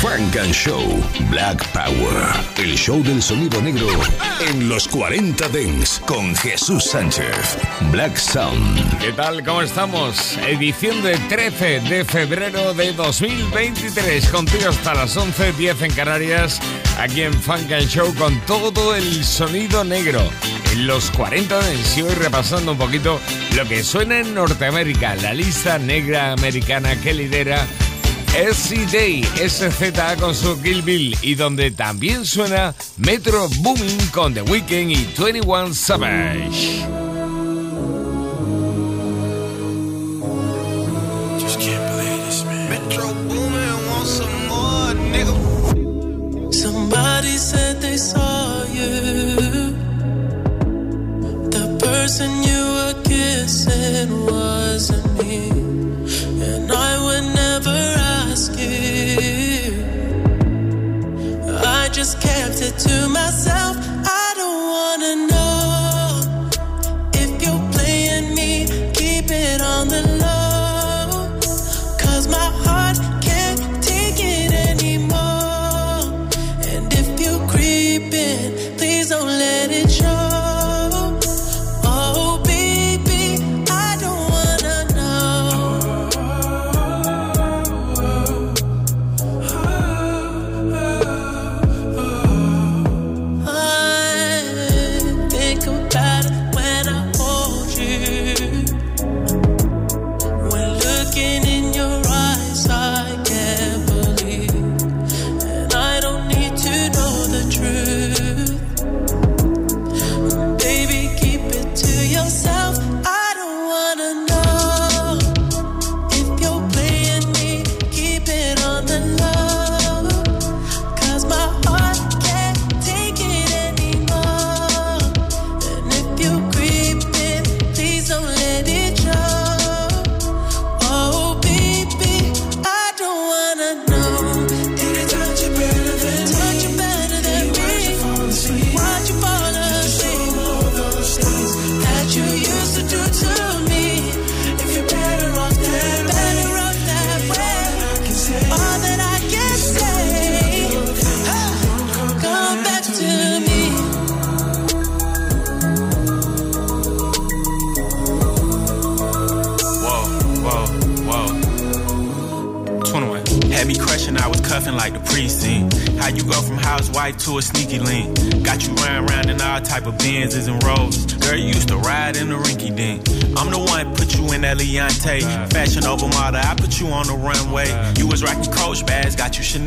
Frank and Show Black Power. El show del sonido negro en los 40 Dents con Jesús Sánchez. Black Sound. ¿Qué tal? ¿Cómo estamos? Edición de 13 de febrero de 2023. Contigo hasta las 11, 10 en Canarias. Aquí en Funk and Show con todo el sonido negro. En los 40 Dents y hoy repasando un poquito lo que suena en Norteamérica. La lista negra americana que lidera SC SZA con su Kill Bill y donde también suena Metro Booming con The Weeknd y 21 Savage. Somebody said they saw you. The person you were kissing wasn't me. And I would to myself.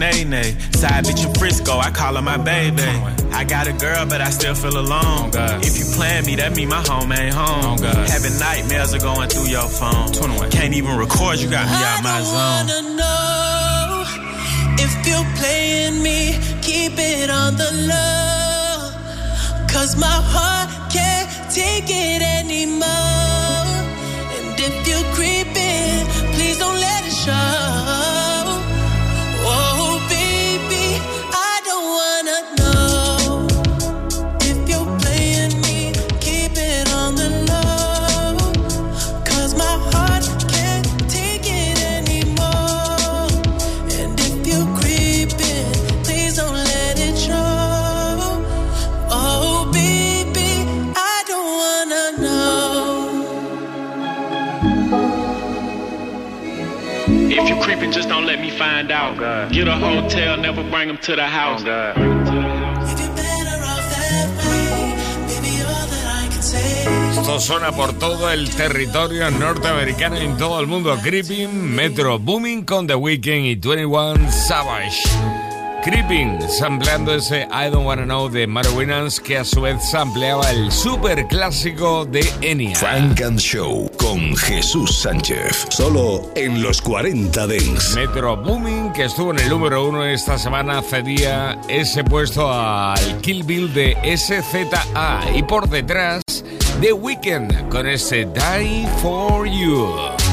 Got you Sinead. Side bitch in Frisco, I call her my baby. I got a girl, but I still feel alone. If you plan me, that mean my home ain't home. Having nightmares are going through your phone. 21. Can't even record, you got me I out my don't wanna know if you're playing me. Keep it on the low. Cause my heart can't take it find out. Get a hotel, never bring them to the house. Can say. Esto suena por todo el territorio norteamericano y en todo el mundo. Creeping, Metro Booming con The Weeknd y 21 Savage. Creeping, sampleando ese I Don't Wanna Know de Maro Winans, que a su vez sampleaba el super clásico de Enya. Frank and Show con Jesús Sánchez. Solo en los 40 Dents. Metro Booming, que estuvo en el número uno esta semana, cedía ese puesto al Kill Bill de SZA. Y por detrás The Weeknd con ese Die for You.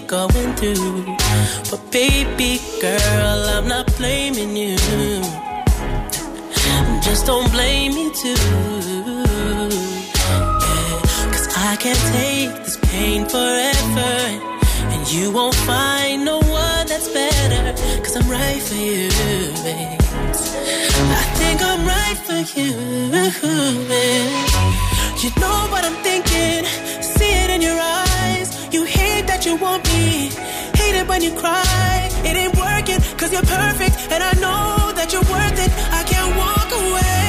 You're going through. But baby girl, I'm not blaming you. Just don't blame me too. Yeah, Cause I can't take this pain forever. And you won't find no one that's better. Cause I'm right for you, babe. I think I'm right for you. babe. You know what I'm thinking. See it in your eyes. That you want me. Hate it when you cry. It ain't working, cause you're perfect. And I know that you're worth it. I can't walk away.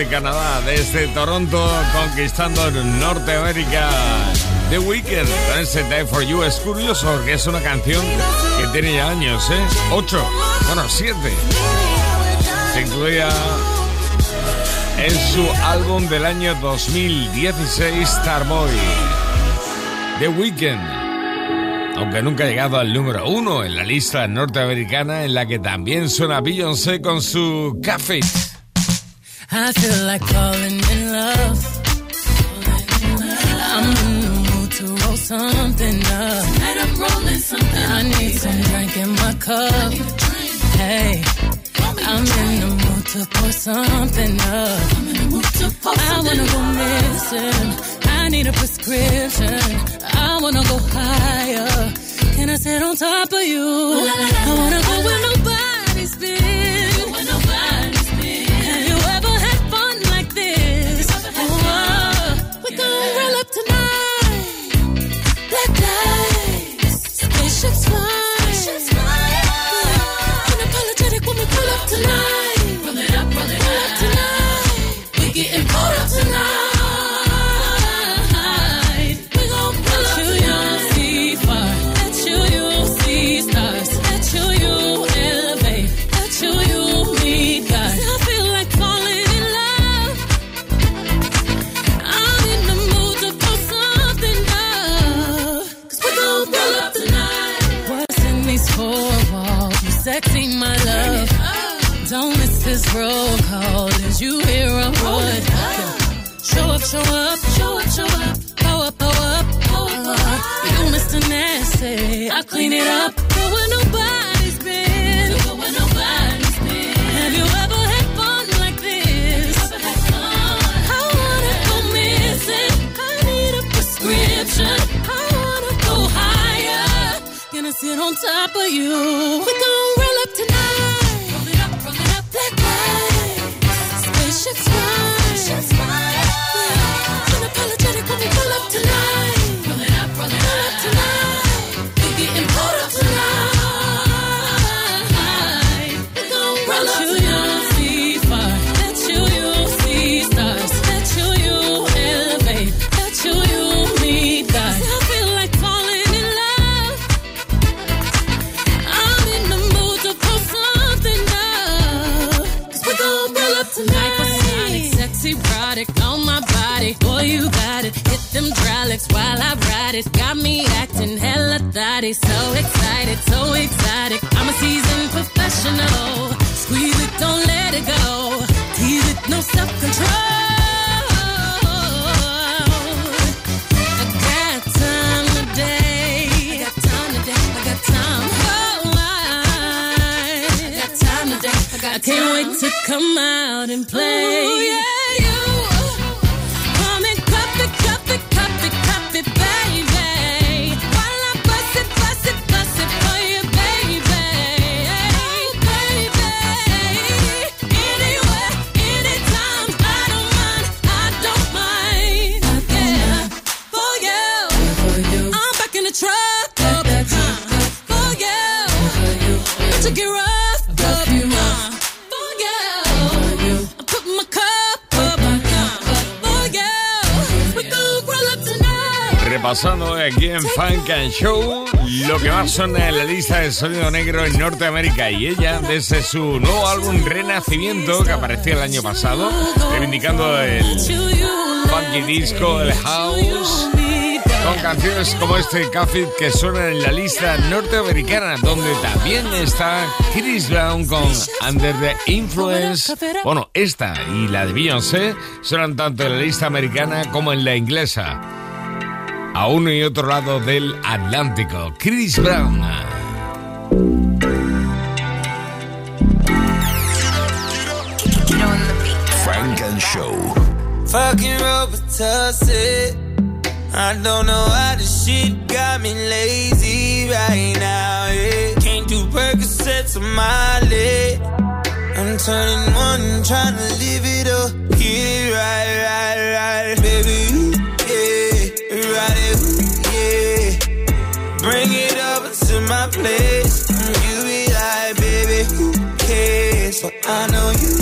Desde Canadá, desde Toronto, conquistando Norteamérica. The Weeknd, ese Die for You. Es curioso porque es una canción que tiene ya años, ¿eh? Ocho, bueno, siete. Se incluía en su álbum del año 2016, Starboy. The Weeknd. Aunque nunca ha llegado al número uno en la lista norteamericana, en la que también suena Beyoncé con su Café. I feel like falling in love. I'm in the mood to roll something up. Tonight I'm rolling something. I need some drink in my cup. Hey, I'm in the mood to pour something up. I wanna go missing. I need a prescription. I wanna go higher. Can I sit on top of you? I wanna go where nobody's excited, so excited. I'm a seasoned professional. Squeeze it, don't let it go. Tease it, no self control. I can't wait to come out and play. Ooh, yeah. pasando aquí en Funk and Show. Lo que más suena en la lista de sonido negro en Norteamérica y ella, desde su nuevo álbum Renacimiento, que apareció el año pasado, reivindicando el funky disco, el house, con canciones como este Café que suenan en la lista norteamericana, donde también está Chris Brown con Under the Influence. Bueno, esta y la de Beyoncé suenan tanto en la lista americana como en la inglesa a uno y otro lado del Atlántico. Chris Brown. Frank and Show. Fucking Robitussin. I don't know how this shit got me lazy right now. Yeah. Can't do Percocets on my leg. I'm turning one, trying to live it up. Get it right. place. You be like, baby, who cares? But I know you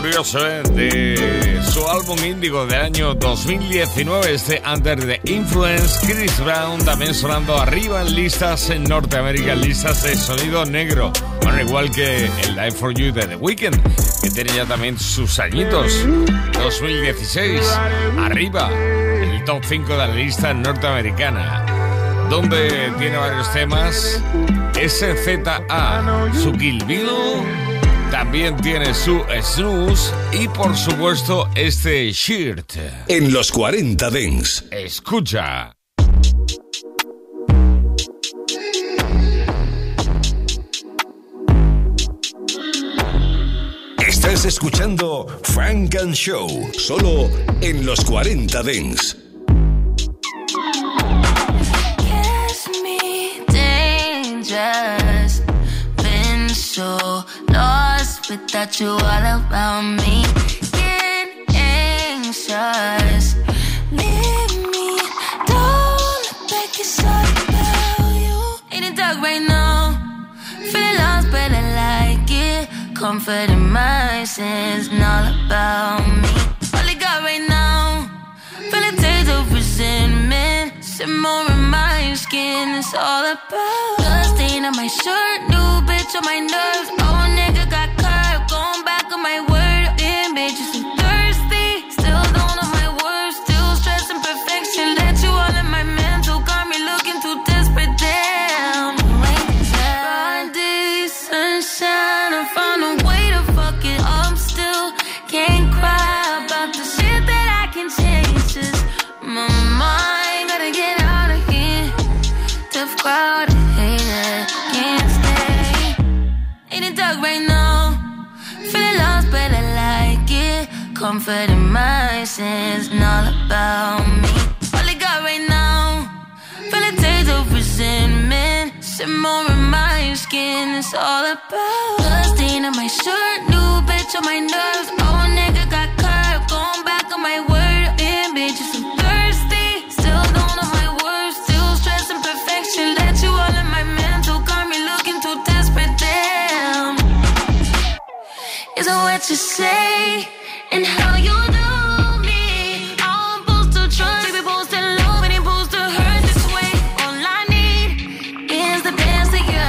curioso. De su álbum Índigo del año 2019, este Under the Influence, Chris Brown también sonando arriba en listas en Norteamérica, listas de sonido negro. Bueno, igual que el Live for You de The Weeknd, que tiene ya también sus añitos. 2016, arriba, el top 5 de la lista norteamericana, donde tiene varios temas. SZA, su Kill Bill también tiene su snooze y por supuesto este shirt. En los 40 Dents. Escucha. Estás escuchando Frank and Show, solo en los 40 Dents. Kiss me dangerous. Been so lost without you all around me. Get anxious. Leave me. Don't look back, it's all about you. In the dark right now. Feeling lost, but I like it. Comfort in my sins, and all about me. All I got right now. Feel a taste of resentment. Simmering my skin, it's all about stain on my shirt, new bitch on my nerves. Oh, nigga bitch, you so thirsty. Still don't know my words, still stressing perfection. Let you all in my mental, got me looking too desperate. Damn, Broad day, sunshine, I a way to fuck it up still. Can't cry about the shit that I can my mind, get out of here. Tough crowd, Comfort in my sins, and all about me. All I got right now. Feel a taste of resentment. Simmering my skin It's all about stain on my shirt New bitch on my nerves. Oh, nigga got curved Going back on my word. Damn, bitch, so thirsty. Still don't know my words Still stressing perfection. Let you all in my mental Got me looking too desperate Damn. Is it what you say And how you do me? I'm supposed to trust. Baby, supposed to love And supposed to hurt this way. All I need Is the best of you.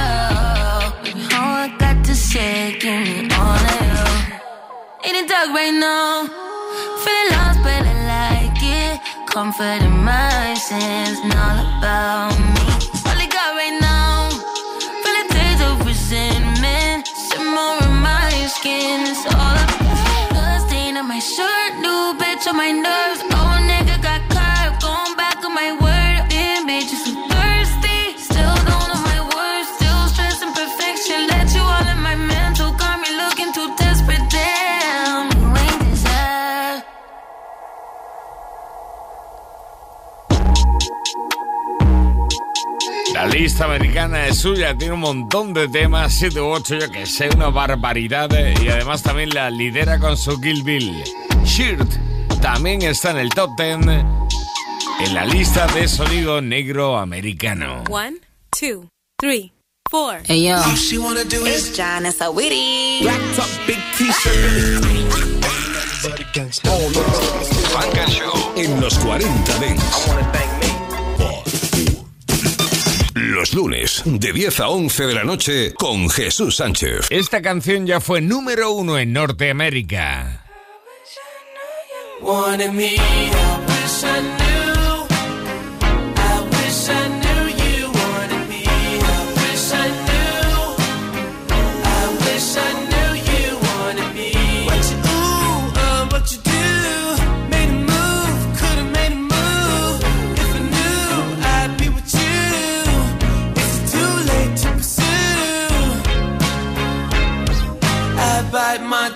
All I got to say Give all of you. In the dark right now Feeling lost but I like it. Comfort in my sins And all about me lista americana es suya, tiene un montón de temas, 7 u 8, yo que sé, una barbaridad. eh, Y además también la lidera con su Kill Bill. Shirt también está en el top 10 en la lista de sonido negro americano. One, two, three, four. Hey yo, She wanna do is it's John and Sawiri. black top, big t-shirt. Frank and Show en los 40 Dents. Los lunes, de 10 a 11 de la noche, con Jesús Sánchez. Esta canción ya fue número uno en Norteamérica.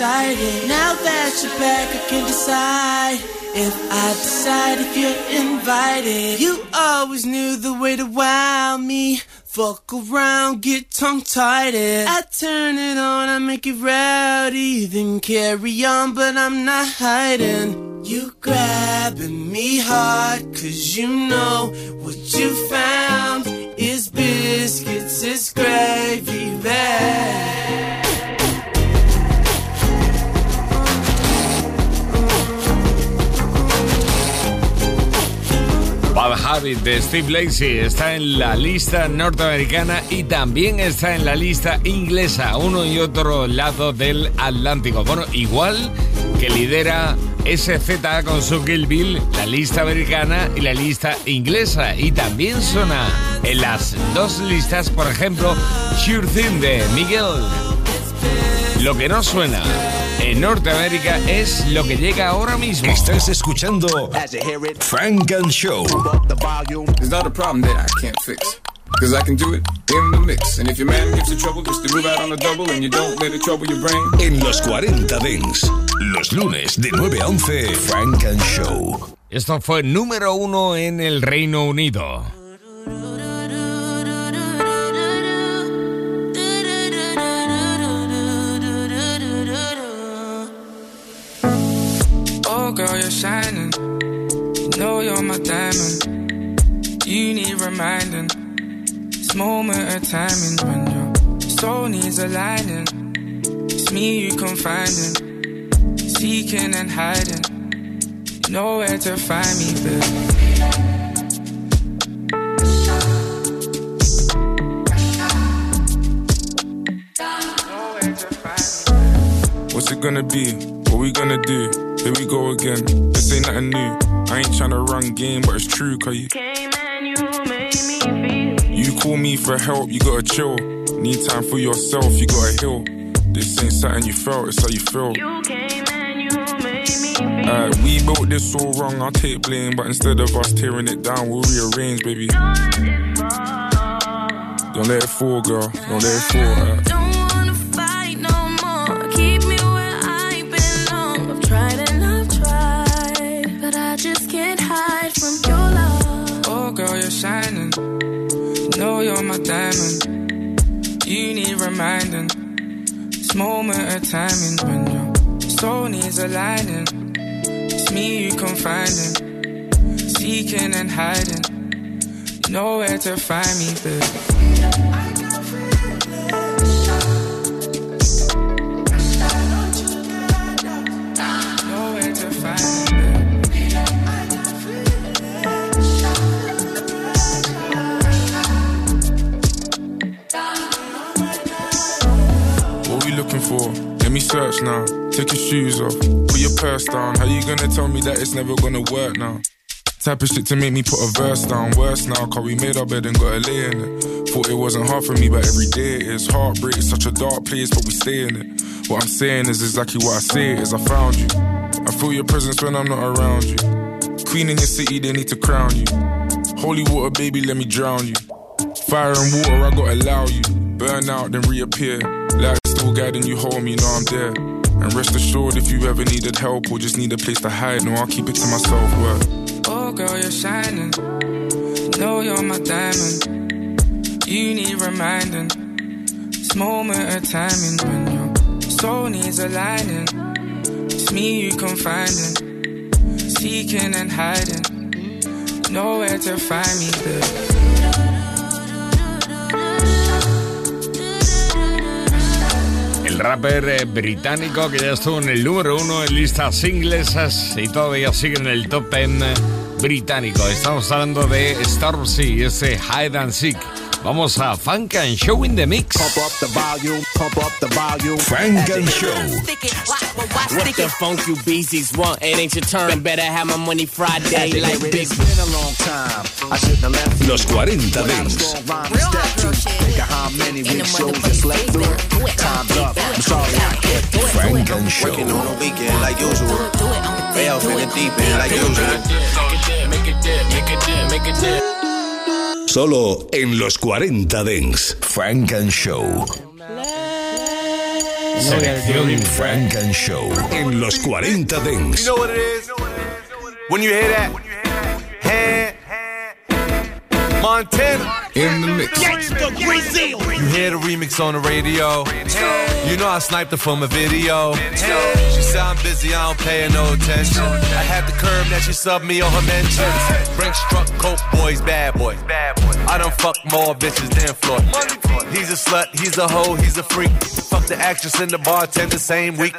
Cross-sighted. Now that you're back, I can decide if I decide if you're invited. You always knew the way to wow me. Fuck around, get tongue-tied. I turn it on, I make it rowdy, then carry on, but I'm not hiding. You grabbing me hard, cause you know what you found is biscuits, is gravy bag. Bad Habit de Steve Lacey está en la lista norteamericana y también está en la lista inglesa, uno y otro lado del Atlántico. Bueno, igual que lidera SZA con su Kill Bill, la lista americana y la lista inglesa. Y también suena en las dos listas, por ejemplo, Sure Thing de Miguel. Lo que no suena en Norteamérica es lo que llega ahora mismo. Estás escuchando Frank and Show. It's not a problem that I can't fix. Cause I can do it in the mix. And if your man gives you trouble, just to move out on a double and you don't let it trouble your brain. En los 40 Dents, los lunes de 9 a 11, Frank and Show. Esto fue número uno en el Reino Unido. Girl, you're shining. You know you're my diamond. You need reminding. This moment of timing when your soul needs aligning. It's me you confiding, seeking and hiding. You know where to find me, babe. What's it gonna be? What we gonna do? Here we go again. This ain't nothing new. I ain't tryna run game, but it's true, cause you. came and You made me feel. You call me for help, you gotta chill. Need time for yourself, you gotta heal. This ain't something you felt, it's how you feel. Alright, uh, we built this all wrong, I'll take blame, but instead of us tearing it down, we'll rearrange, baby. Don't let it fall, girl. Don't let it fall. alright? Diamond. You need reminding. This moment of timing when your soul needs aligning. It's me you can find confiding, seeking and hiding. You know where to find me, babe. Search now. Take your shoes off. Put your purse down. How you gonna tell me that it's never gonna work now? Type of shit to make me put a verse down. Worse now, cause we made our bed and got a lay in it. Thought it wasn't hard for me, but every day it is. Heartbreak is such a dark place, but we stay in it. What I'm saying is exactly what I say is I found you. I feel your presence when I'm not around you. Queen in your city, they need to crown you. Holy water, baby, let me drown you. Fire and water, I gotta allow you. Burn out, then reappear. Light still guiding you home, you know I'm there. And rest assured, if you ever needed help or just need a place to hide, no, I'll keep it to myself. Word. Oh, girl, you're shining. Know you're my diamond. You need reminding. This moment of timing when your soul needs aligning. It's me you confiding, seeking and hiding. Nowhere to find me there. Rapper eh, británico que ya estuvo en el número uno en listas inglesas y todavía sigue en el top ten eh, británico. Estamos hablando de Stormzy, ese Hide and Seek. Vamos a Funk and Show in the Mix. Pump up the volume, pump up the volume. Funk and Show. What the funk you beasties want? It ain't your turn. Better have my money Friday like big. It's been a long time. I shouldn't have left you. Los 40 When I was Dance. gonna rhyme and step to. Think of how many weak shows just slept through. Time's up. I'm sorry I can't do it. Funk and Show. Working on a weekend like usual. Way off in the deep end like usual. Make it dip, make it dip, make it dip. Solo en los 40 Dents. Funk and Show. Selección Funk and Show. En los 40 You Dents. know what it is? When you hear that? Hand. Montana. In the mix. You hear the remix on the radio. You know I sniped her from a video. She said I'm busy, I don't pay her no attention. I had the curve that she subbed me on her mentions. Brinks truck, coke boys, bad boy. I done fuck more bitches than Floyd. He's a slut, he's a hoe, he's a freak. Fuck the actress and the bartender the same week.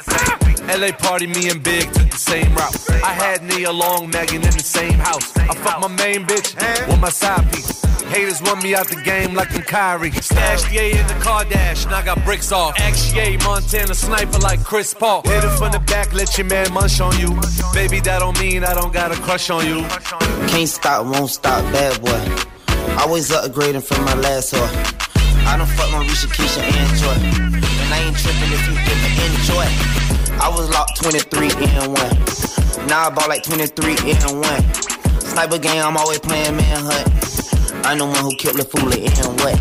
LA party, me and Big took the same route. I had Nia Long, Megan in the same house. I fuck my main bitch with my side piece. Haters want me out the game like I'm Kyrie. Stash the A in the car dash, and I got bricks off. XA, Montana sniper like Chris Paul. Hit it from the back, let your man munch on you. Baby, that don't mean I don't got a crush on you. Can't stop, won't stop, bad boy. Always upgrading from my last whore. I don't fuck my Risha, Keisha, and Joy. And I ain't tripping if you didn't enjoy. I was locked 23 in one. Now I bought like 23 in one. Sniper game, I'm always playing manhunt. I'm the one who killed the fool and what?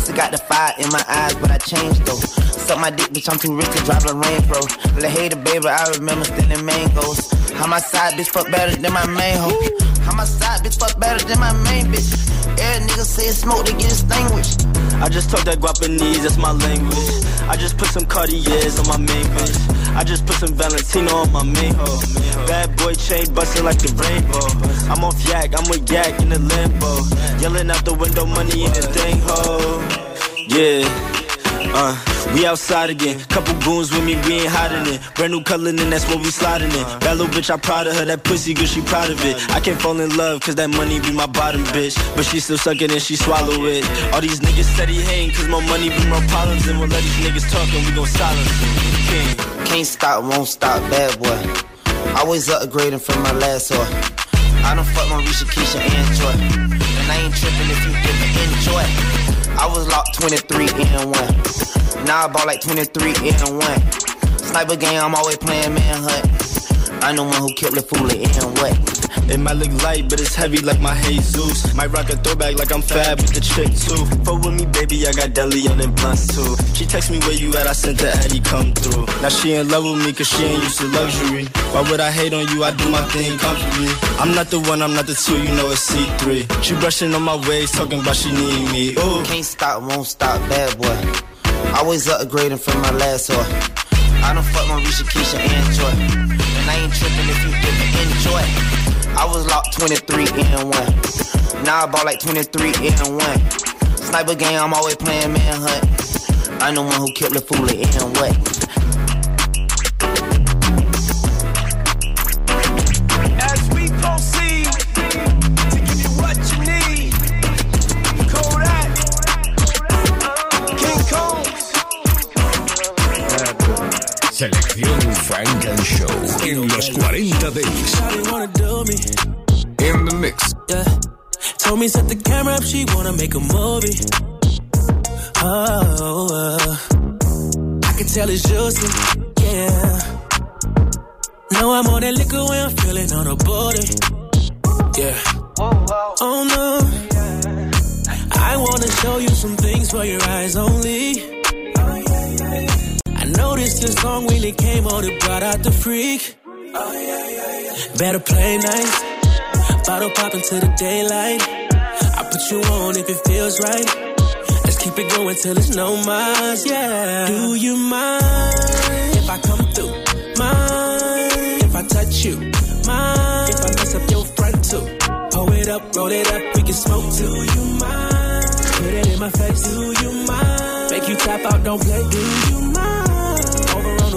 Still got the fire in my eyes, but I changed though. Suck my dick, bitch, I'm too rich to drive a Range Rover. Let hater, baby, I remember stealing mangoes. How my side bitch fuck better than my main hoe. How my side bitch fuck better than my main bitch. Every nigga say it's smoke, they get extinguished. I just talk that Guapanese, that's my language. I just put some Cartiers on my main bitch. I just put some Valentino on my main. Bad boy chain busting like the rainbow. I'm off yak, I'm with yak in the limbo. Yelling out the window, money in the thing hoe. Yeah. Uh, we outside again. Couple goons with me, we ain't hiding it. Brand new color, and that's what we sliding in. That little bitch, I proud of her. That pussy good, she proud of it. I can't fall in love, cause that money be my bottom bitch. But she still suck it and she swallow it. All these niggas steady hating, cause my money be my problems. And we'll let these niggas talk and we gon' silence. King. Can't stop, won't stop, bad boy. Always upgrading from my last whore. I don't fuck my Risha, Keisha, and Joy. And I ain't tripping if you didn't enjoy. I was locked 23 in one. Now I bought like 23 in one. Sniper game, I'm always playing manhunt. I'm the one who killed the fool and what? It might look light, but it's heavy like my Jesus. Might rock a throwback like I'm fab with the chick too. Fuck with me, baby, I got deli on them blunts too. She text me where you at, I sent the Eddie come through. Now she in love with me cause she ain't used to luxury. Why would I hate on you? I do my thing comfortably. I'm not the one, I'm not the two, you know it's C3. She brushing on my waist, talking about she need me. Ooh. Can't stop, won't stop, bad boy. Always upgrading from my last whore. I don't fuck my Risha, Keisha, and Joy. And I ain't tripping if you didn't enjoy. I was locked 23 and one. Now I bought like 23 and one. Sniper game, I'm always playing manhunt. I'm the one who killed the fool and what? Selección Funk and Show. En los 40 Dance. Shawty wanna do me. In the mix. Yeah. Told me set the camera up, she wanna make a movie. Oh, uh. I can tell it's juicy, yeah. Now I'm on that liquor when I'm feeling on her body. Yeah. Oh no. I wanna show you some things for your eyes only. Noticed your song when it came on, it brought out the freak. Better play nice. Bottle pop into the daylight. I put you on if it feels right. Let's keep it going till it's no more. Yeah. Do you mind if I come through? Mind if I touch you? Mind if I mess up your front too? Pull it up, roll it up, we can smoke. Do you mind? Put it in my face. Do you mind? Make you tap out, don't play. Do you mind?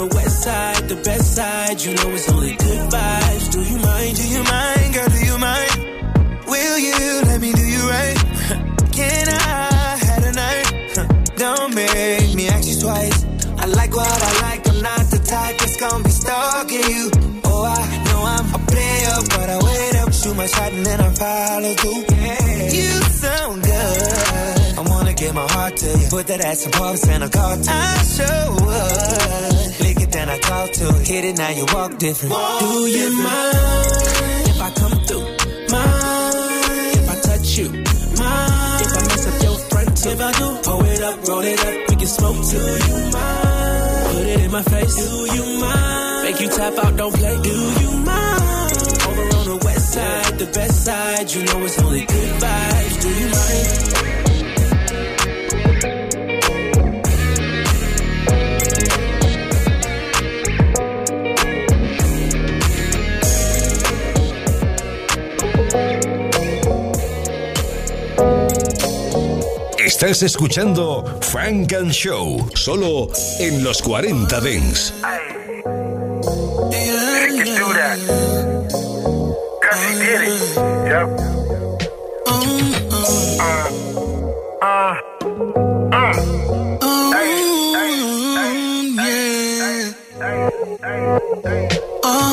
The west side, the best side. You know it's only good vibes. Do you mind? Do you mind, girl? Do you mind? Will you let me do you right? Can I have a night? Don't make me ask you twice. I like what I like. I'm not the type that's gonna be stalking you. Oh, I know I'm a player, but I wait up, shoot my shot, and then I follow through. Yeah. You sound good. Give my heart to you. Put that ass in pumps and I call to I sure would. Lick it, then I talk to it. Hit it, now you walk different. Do you mind if I come through? Mind if I touch you? Mind if I mess up your front too? If I do, pull it up, roll it up, we can smoke too. Do you mind? Put it in my face. Do you mind? Make you tap out, don't play. Do you mind? Over on the west side, the best side, you know it's only good vibes. Do you mind? Estás escuchando Frank and Show, solo en los 40 Dents.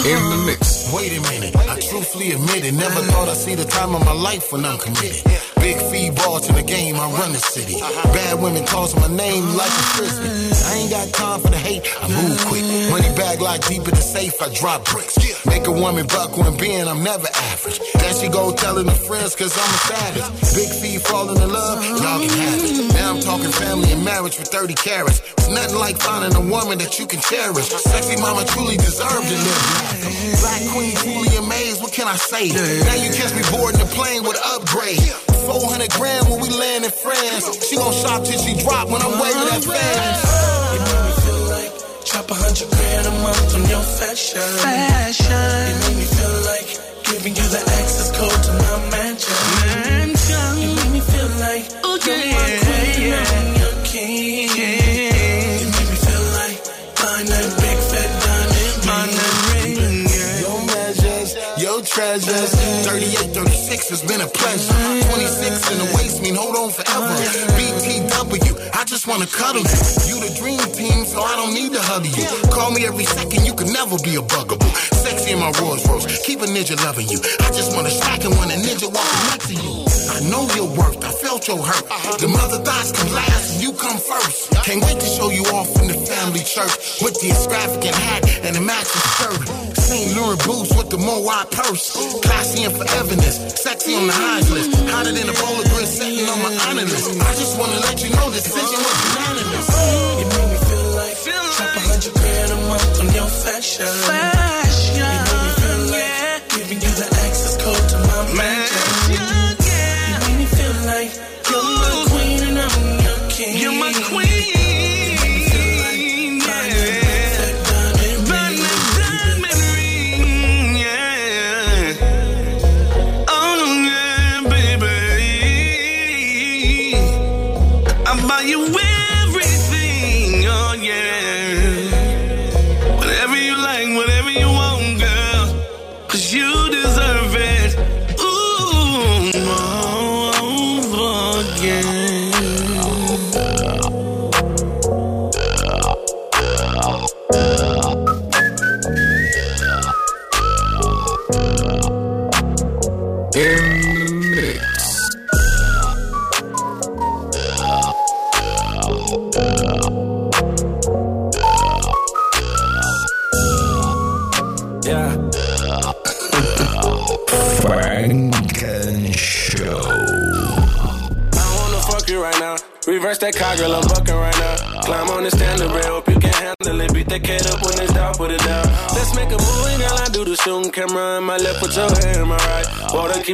In the mix. Wait a minute. I truthfully admit it. Never thought I'd see the time of my life when I'm committed. Big fee ball to the game, I run the city. Bad women toss my name like a frisbee. I ain't got time for the hate, I move quick. Money bag like deep in the safe, I drop bricks. Make a woman buck when being, I'm never average. Then she go telling her friends, cause I'm a savage. Big fee falling in love, y'all can have it. Now I'm talking family and marriage for 30 carats. It's nothing like finding a woman that you can cherish. Sexy mama truly deserved to live. Black queen, truly amazed, what can I say? Now you catch me boarding the plane with upgrade. 400 grand when we land in France. She gon' shop till she drop when I'm waving at fans. You make me feel like drop a hundred grand a month on your fashion. Fashion. You make me feel like giving you the access code to my mansion. Mansion. Treasures. 38, 36 has been a pleasure. 26 in the waist mean hold on forever. BTW, I just wanna cuddle you. You the dream team, so I don't need to huddle you. Call me every second, you can never be a bugaboo. Sexy in my Rolls Royce, keep a ninja loving you. I just wanna stack it when a ninja walking next to you. I know your worth, I felt your hurt. The mother thoughts come last and you come first. Can't wait to show you off in the family church with the extravagant hat and the matching skirt. St. Laurent boots with the Moai purse. Classy and foreverness, sexy on the highs list. Hotter than a bowl of grits sitting on my honor list. I just wanna let you know this decision was unanimous. You make me feel like drop a hundred grand a month on your fashion. Fashion.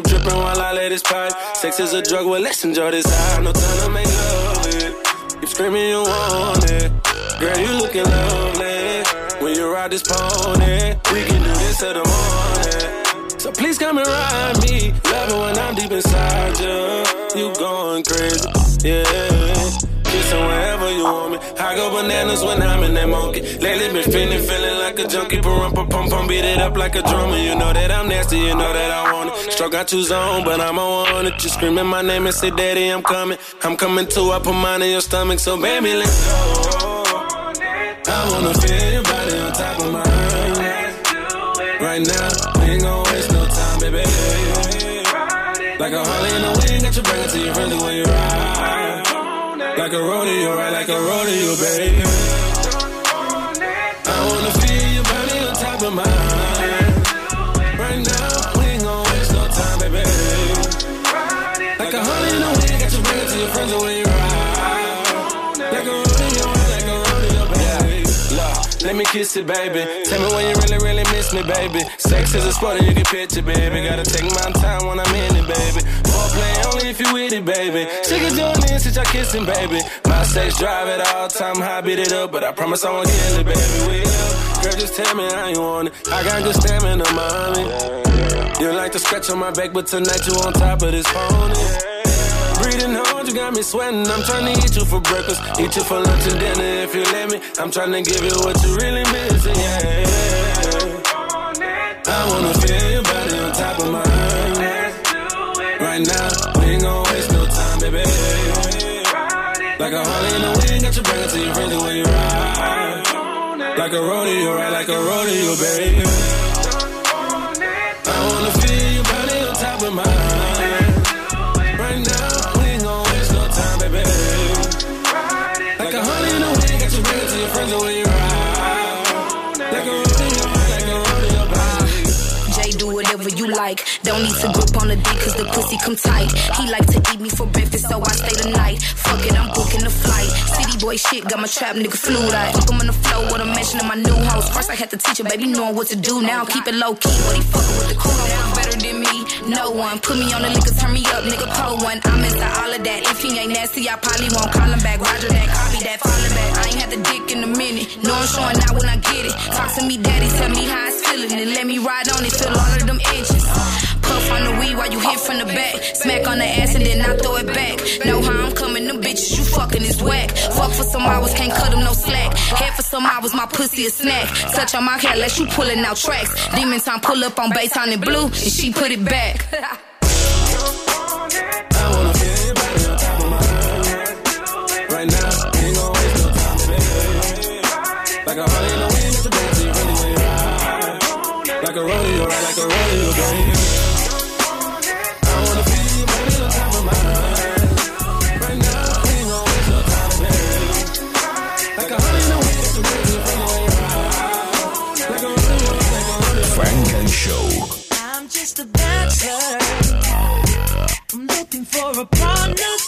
Keep dripping while I let this pipe. Sex is a drug, well, let's enjoy this high. No time to make love it. You screaming, you want it. Girl, you looking lovely. When you ride this pony, we can do this till the morning. So please come and ride me. Love it when I'm deep inside you. You going crazy, yeah. Kissing wherever you want me. I go bananas when I'm in that monkey. Lately been feeling, feeling like a junkie. Pum, pum, pum, pum, beat it up like a drummer. You know that I'm nasty, you know that I want it. Struck out two zone, but I'm on it. You screaming my name and say, Daddy, I'm coming. I'm coming too. I put mine in your stomach, so baby, let's go. I wanna feel your body on top of mine. Right now, we ain't gon' waste no time, baby. Like a Harley in the wind, got you bring it to your friendly when you ride. Like a rodeo, right? Like a rodeo, baby. I wanna feel your body on top of mine. Right now, we ain't gon' waste no time, baby. Like a Harley in the wind, got you bring to your friends when Let me kiss it, baby. Tell me when you really, really miss me, baby. Sex is a sport you can picture, baby. Gotta take my time when I'm in it, baby. Foreplay only if you with it, baby. She can join in since y'all kissing, baby. My sex drive at all time, high beat it up, but I promise I won't kill it, baby. Will. Girl, just tell me how you want it. I got good stamina, mommy. You like to scratch on my back, but tonight you on top of this pony. Breathing hard, you got me sweating. I'm trying to eat you for breakfast, eat you for lunch and dinner if you let me. I'm trying to give you what you really missing, yeah. I wanna feel your body on top of mine. Right now, we ain't gon' waste no time, baby. Like a Harley in the wind, got you bring it to your friends when you ride. Like a rodeo, right? Like a rodeo, baby. I wanna feel your body on top of mine. Don't need to grip on the dick cause the pussy come tight. He like to eat me for breakfast, so I stay the night. Fuck it, I'm booking the flight. City boy shit, got my trap nigga flued out. Fuck him on the floor with a mansion in my new house. First I had to teach him, baby, knowing what to do. Now keep it low key, but he fucking with the. No one better than me, no one. Put me on the liquor, turn me up, nigga, pull one. I'm into all of that. If he ain't nasty, I probably won't call him back. Roger that, copy that, falling the dick in a minute. No, I'm showing out when I get it. Talk to me, daddy, tell me how it's feeling. And let me ride on it, feel all of them inches. Puff on the weed while you hit from the back. Smack on the ass and then I throw it back. Know how I'm coming, them bitches you fucking is whack. Fuck for some hours, can't cut them no slack. Head for some hours, my pussy a snack. Touch on my hair, let you pulling out tracks. Demon time pull up on bass on in blue, and she put it back. Like a rodeo, right? Like a rodeo, baby. I wanna feel your body on top of mine. Right now, we ain't gon' waste no time, baby. Like a honey in the wind, got it to your friends when you ride. Like a rodeo, like a rodeo. Funk and Show. I'm just a bachelor. I'm looking for a partner.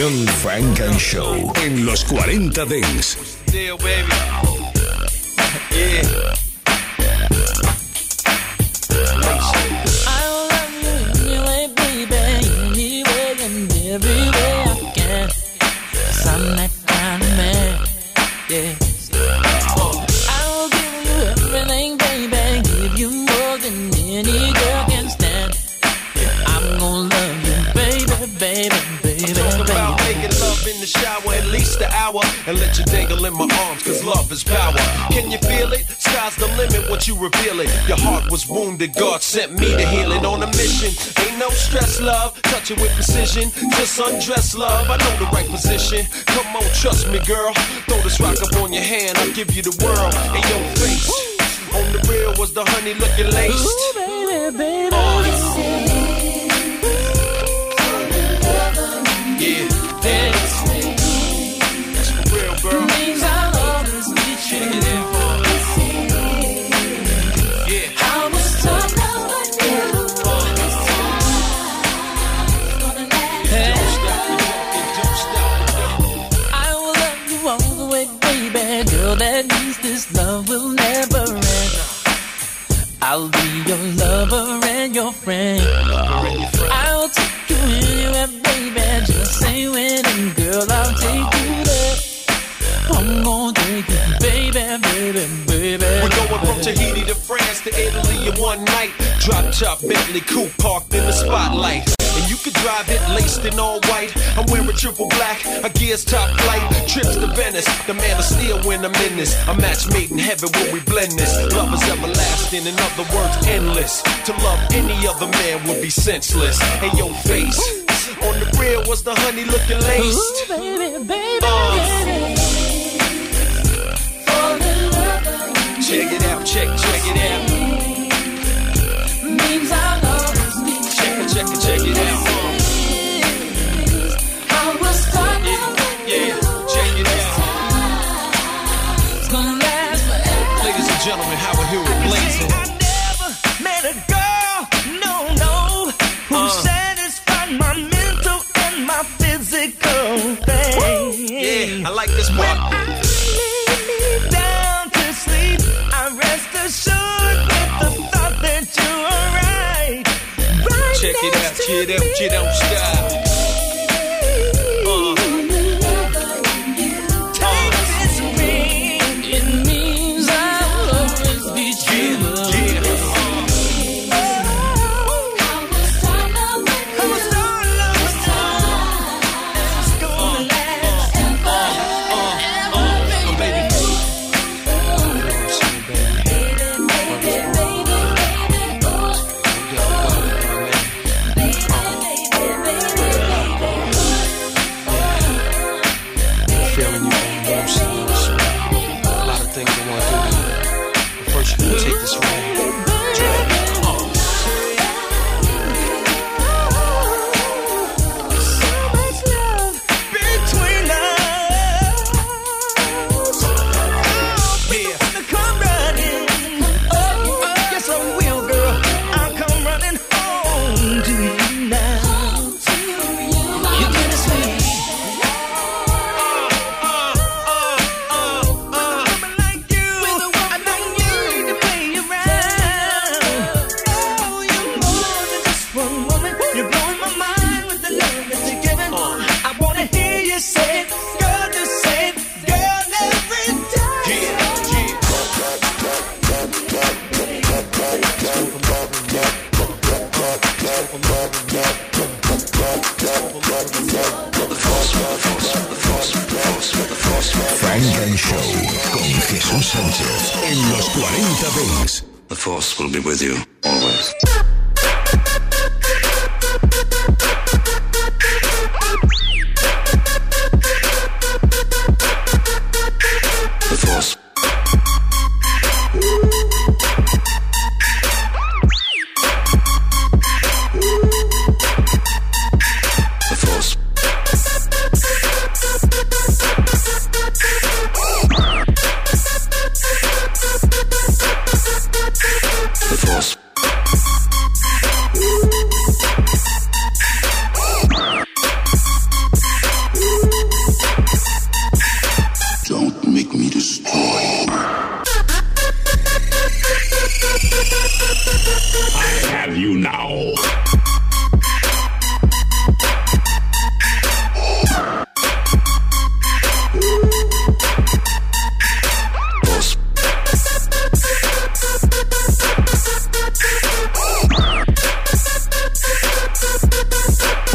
It. Selección Funk and Show en los 40 Dance. Deal, baby. Yeah. Wounded, God sent me to heal it on a mission. Ain't no stress, love. Touch it with precision. Just undress, love. I know the right position. Come on, trust me, girl. Throw this rock up on your hand, I'll give you the world in your face. On the real was the honey looking laced. Ooh, baby, baby. Yeah, Drop top Bentley coupe parked in the spotlight. And you could drive it laced in all white. I'm wearing triple black, a gear's top flight. Trips to Venice, the man of steel when I'm in this. A match made in heaven when we blend this. Love is everlasting, in other words, endless. To love any other man would be senseless. Hey, your face. On the rear was the honey looking laced. Ooh, baby, baby, Uh. baby. Fall in love Check it out, check, check it out. Means I'll always be Check it, check it, check it out. I was taught love Yeah, check it out. it's gonna last forever. Ladies and gentlemen, Howard Hewitt blazing. Você queria tirar um, tirar um carro.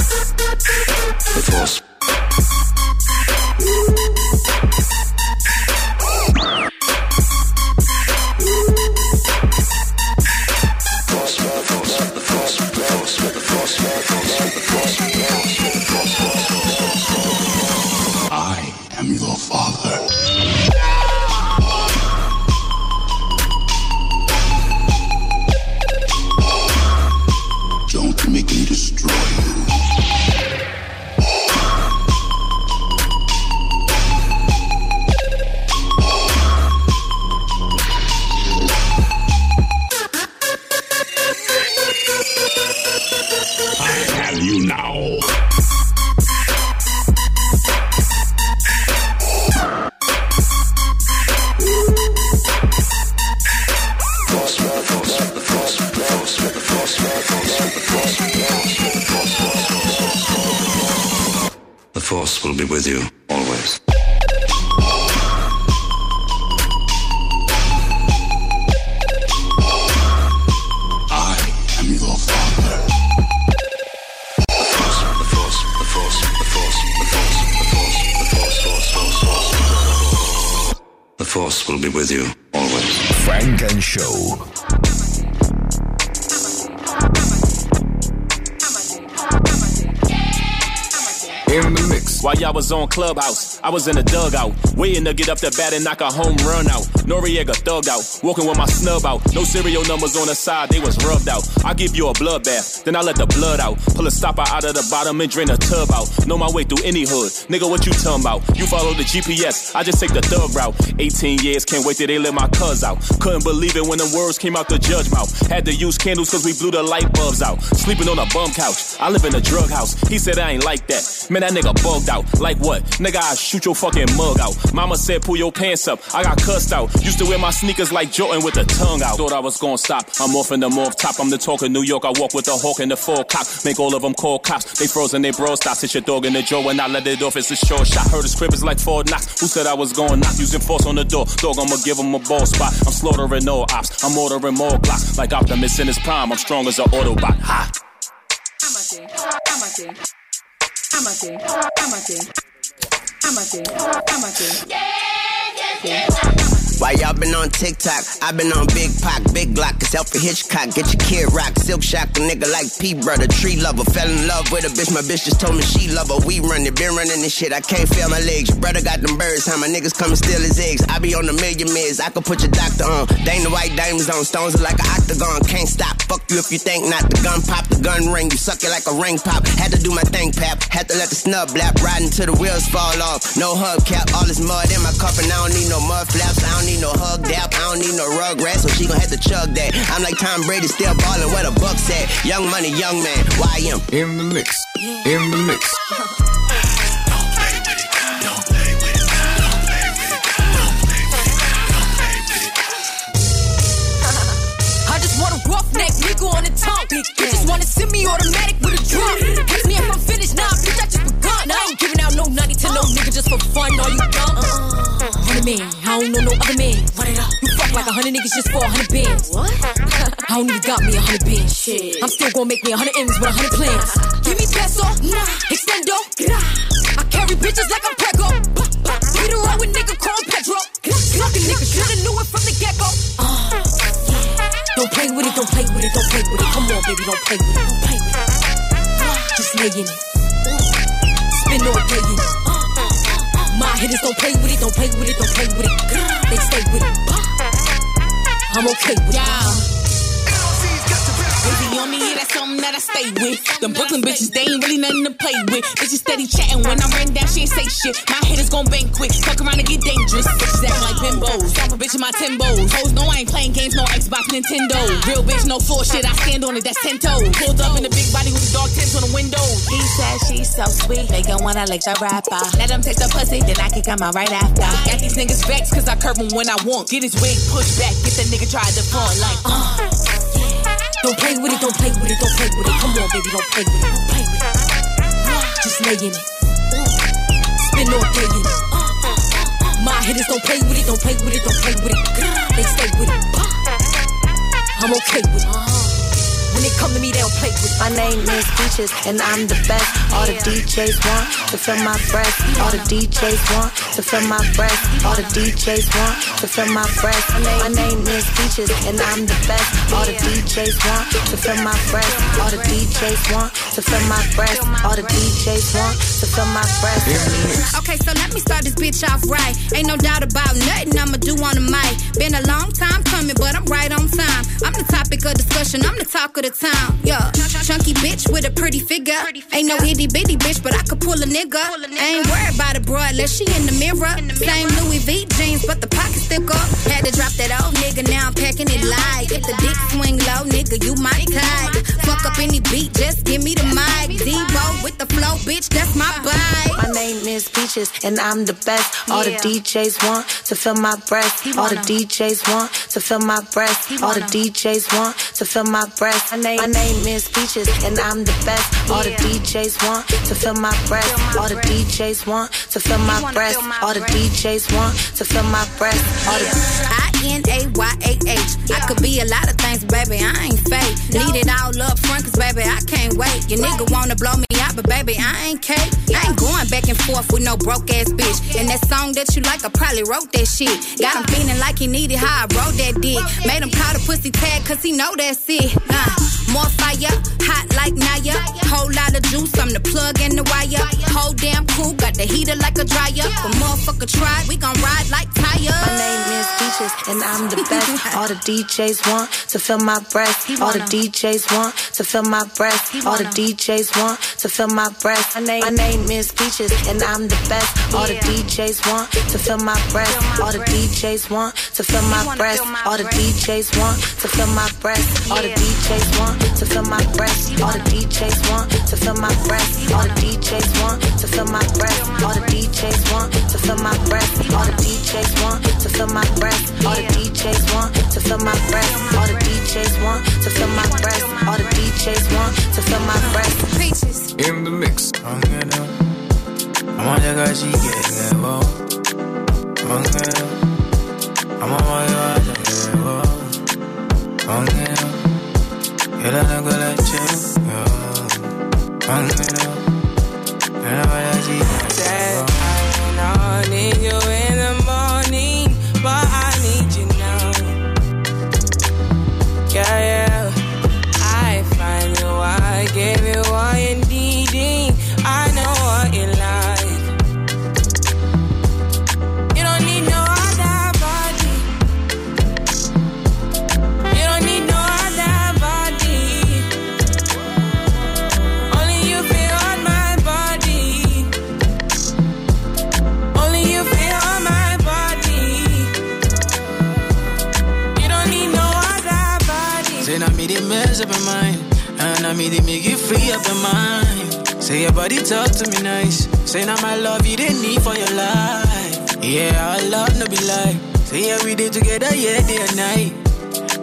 The Force. Was on Clubhouse, I was in a dugout, waiting to get up the bat and knock a home run out. Noriega thugged out, walking with my snub out. No serial numbers on the side, they was rubbed out. I give you a bloodbath, then I let the blood out. Pull a stopper out of the bottom and drain a tub out. Know my way through any hood, nigga, what you talking about? You follow the GPS, I just take the thug route. 18 years, can't wait till they let my cuz out. Couldn't believe it when the words came out the judge mouth. Had to use candles cause we blew the light bulbs out. Sleeping on a bum couch, I live in a drug house. He said I ain't like that. Man, that nigga bugged out. Like what? Nigga, I shoot your fucking mug out. Mama said pull your pants up. I got cussed out. Used to wear my sneakers like Jordan with the tongue out. Thought I was gonna stop. I'm off in the morph top. I'm the talk of New York. I walk with the hawk and the full cock. Make all of them call cops. They frozen, they bro stops. Hit your dog in the jaw when I let it off. It's a short shot. Heard his crib is like four knocks. Who said I was going knock? Using force on the door. Dog, I'ma give him a ball spot. I'm slaughtering all ops. I'm ordering more blocks. Like Optimus in his prime. I'm strong as an Autobot. Ha! Amate. Amate. Yeah, yeah, yeah. Why y'all been on TikTok? i been on Big Pac, Big Glock, it's Alfred Hitchcock. Get your kid rock, silk shock, a nigga like P brother, tree lover. Fell in love with a bitch, my bitch just told me she love her. We run it, been running this shit, I can't feel my legs. Your brother got them birds, how my niggas come and steal his eggs. I be on a million mids, I could put your doctor on. Dana white diamonds on, stones are like an octagon. Can't stop, fuck you if you think not. The gun pop, the gun ring, you suck it like a ring pop. Had to do my thing, pap, had to let the snub blap, riding till the wheels fall off. No hubcap, all this mud in my cup, and I don't need no mud flaps, I don't need no hug dap, I don't need no rug rat, so she gon' have to chug that. I'm like Tom Brady, still ballin' where the bucks at. Young money, young man, why YM. In the mix. In the mix. I just want a roughneck nigga on the tongue. Bitches wanna send me automatic with a drum. Ask me if I'm finished, nah, bitch, I just begun. I ain't giving out no nutty to no nigga just for fun. Are you dumb? Man, I don't know no other man. Run it up. You fuck like a hundred niggas just for a hundred bands. What? I don't even got me a hundred bands. Shit. I'm still gonna make me a hundred M's with a hundred plans. Play with. Bitches steady chatting when I ran down, she ain't say shit. My hitters gon' bang quick, fuck around and get dangerous. Bitches acting like bimbos, I'm a bitch in my Timbos. Hoes know I ain't playing games, no Xbox, Nintendo. Real bitch, no floor shit, I stand on it, that's ten toes. Pulled up in the big body with the dog tents on the window. He said she's so sweet, they gon' wanna lick the rapper. Let him take the pussy, then I can come out right after. Got these niggas vexed cause I curve him when I want. Get his wig pushed back, get that nigga try to front like, uh. Don't play with it, don't play with it, don't play with it. Come on, baby, don't play with it, don't play with it. Just lay in it. Spin all day in it. My hitters don't play with it, don't play with it, don't play with it. They stay with it. I'm okay with it. When they come to me, they don't play with it. My name is Peaches, and I'm the best. All the DJs want to fill my breast. All the DJs want to fill my breast. All the DJs want to fill my breast. My name is Peaches, and I'm the best. All the DJs want to fill my breast. All the DJs want to fill my breast. All the DJs want to fill my breast. Okay, so let me start this bitch off right. Ain't no doubt about nothing I'ma do on the mic. Been a long time coming, but I'm right on time. I'm the topic of discussion, I'm the talk of the town. Yeah, chunky bitch with a pretty figure. Ain't no itty bitty bitch, but I could pull a nigga. I ain't worried about a broad unless she in the mirror. Same Louis V jeans, but the pockets stick up. Had to drop that old nigga, now I'm packing it light. If the dick swing low, nigga, you my type. Fuck up any beat, just give me the mic. Debo with the flow, bitch, that's my vibe. My name is Peaches, and I'm the best. All the DJs want to fill my breast. All the DJs want to fill my breast. All the DJs want to fill my breast. My name is Peaches, and I'm the best. All the DJs want to fill my breast. All the DJs want to fill my breast. All the DJs want to fill my breast. All the I N A Y A H. I could be a lot of things, baby. I ain't fake. Need it all up front, cause baby, I can't wait. Your nigga wanna blow me out, but baby, I ain't cake. I ain't going back and forth with no broke ass bitch. And that song that you like, I probably wrote that shit. Got him feeling like he needed how I wrote that dick. Made him call the pussy tag, cause he know that's it. Uh, more fire, hot like Naya. Whole lot of juice, I'm the plug and the wire. Whole damn cool, got the heater like a dryer. But motherfucker try, we gon' ride like tires. My name is Peaches, and I'm the best. All the DJs want to fill my breast. All the DJs want to fill my breast. All the DJs want to fill my breast. My name is Peaches, and I'm the best. All the DJs want to fill my breast. All the DJs want to fill my breast. All the DJs want to fill my breast. All the DJs want to fill my breast. All the DJs want to fill my breast. All the DJs want to fill my breast. All the DJs want to fill my breast. All the DJs want to fill my breast. All the DJs want to fill my breast. All the DJs want to fill my breast. All the DJs want to fill my breast. Peaches. In the mix. Vamos a llegar si quieres, wow. Vamos a Vamos a llegar free up your mind. Say your body talk to me nice. Say now my love you didn't need for your life. Yeah, our love no be like. Say yeah we did together, yeah day and night.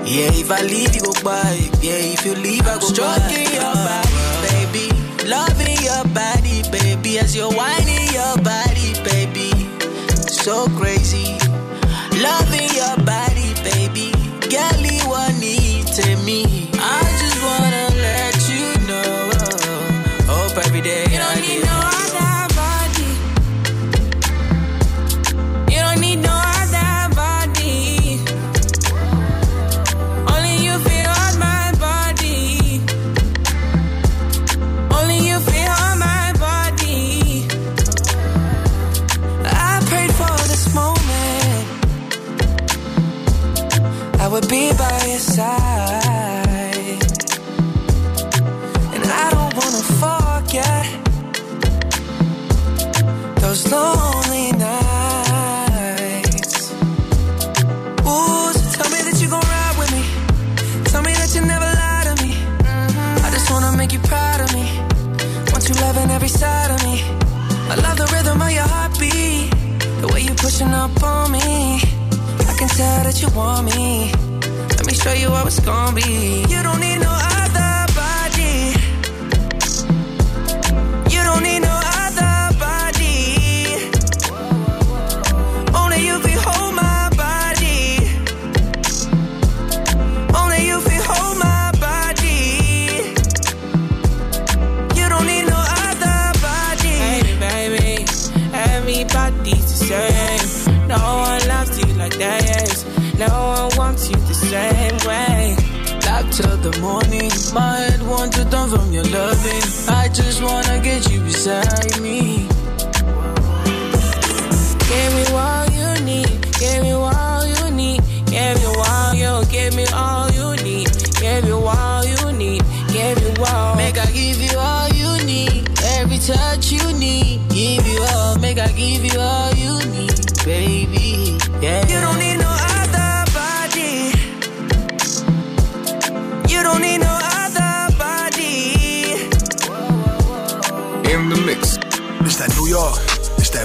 Yeah, if I leave you go by. Yeah, if you leave I go Stroking by. your body, baby. Loving your body, baby. As you're whining your body, baby. So crazy. Pushing up on me. I can tell that you want me. Let me show you how it's gonna be. You don't need no my head wants to turn from your loving. I just wanna get you beside me. Give me all you need. Give me all you need. Give you all you. Give me all you need. Give you all you need. Give you all. Make I give you all you need, every touch you need. Give you all, make I give you all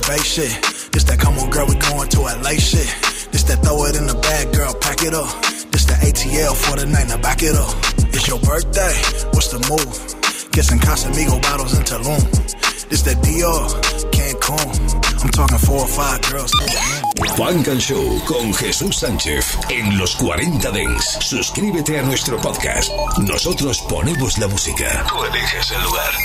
Bay shit. This that come on, girl, we going to LA shit. This that throw it in the bag, girl, pack it up. This the ATL for the night, now back it up. It's your birthday, what's the move? Get some Casamigo bottles in Tulum. This that Dior, Cancun. I'm talking four or five girls. Funk and Show con Jesús Sánchez en los 40 Dents. Suscríbete a nuestro podcast. Nosotros ponemos la música. Tú eliges el lugar.